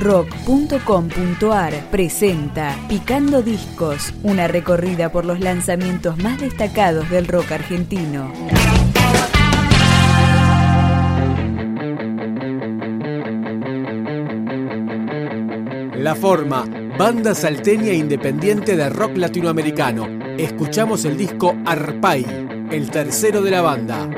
rock.com.ar presenta Picando Discos, una recorrida por los lanzamientos más destacados del rock argentino. La Forma, banda salteña independiente de rock latinoamericano. Escuchamos el disco Arpay, el tercero de la banda.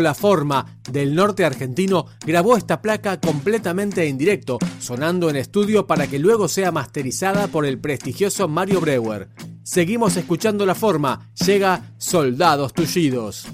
La Forma del norte argentino grabó esta placa completamente en directo, sonando en estudio para que luego sea masterizada por el prestigioso Mario Breuer. Seguimos escuchando La Forma, llega Soldados Tullidos.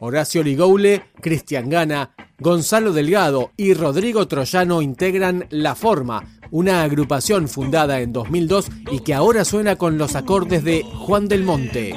Horacio Ligoule, Cristian Gana, Gonzalo Delgado y Rodrigo Troyano integran La Forma, una agrupación fundada en 2002 y que ahora suena con los acordes de Juan del Monte.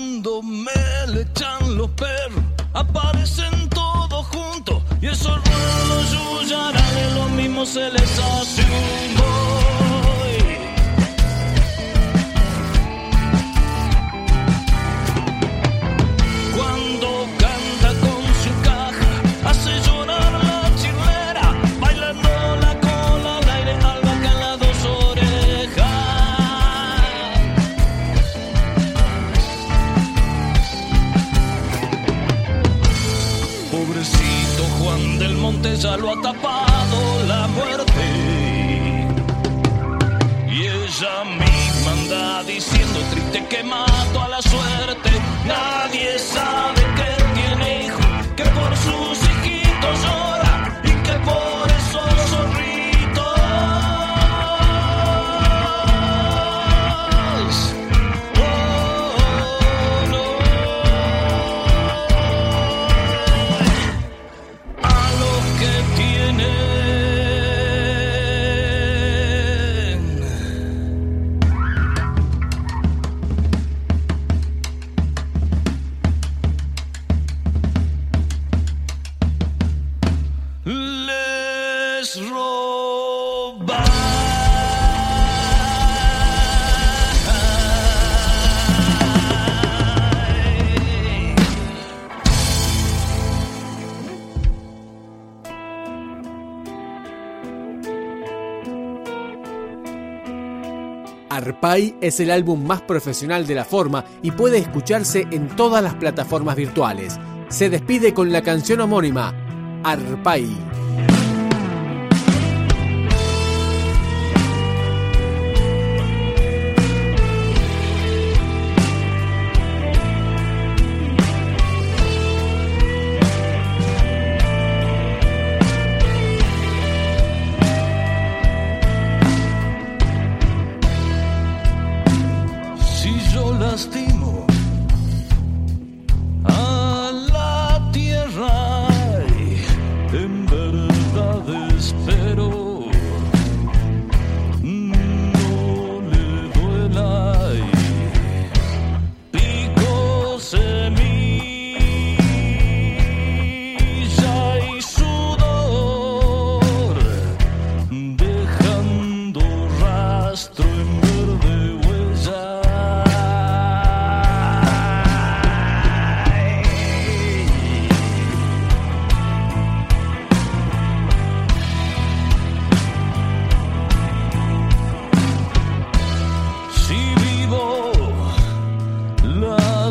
cuando me le echan los perros, aparecen todos juntos y esos ruedos yuyarales lo mismo se les hace un gol. Lo ha tapado la muerte. Y ella misma anda diciendo triste que mato a la suerte. Arpay es el álbum más profesional de la forma y puede escucharse en todas las plataformas virtuales. Se despide con la canción homónima, Arpay. Si yo lastimo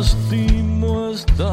lastimo esta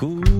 cool.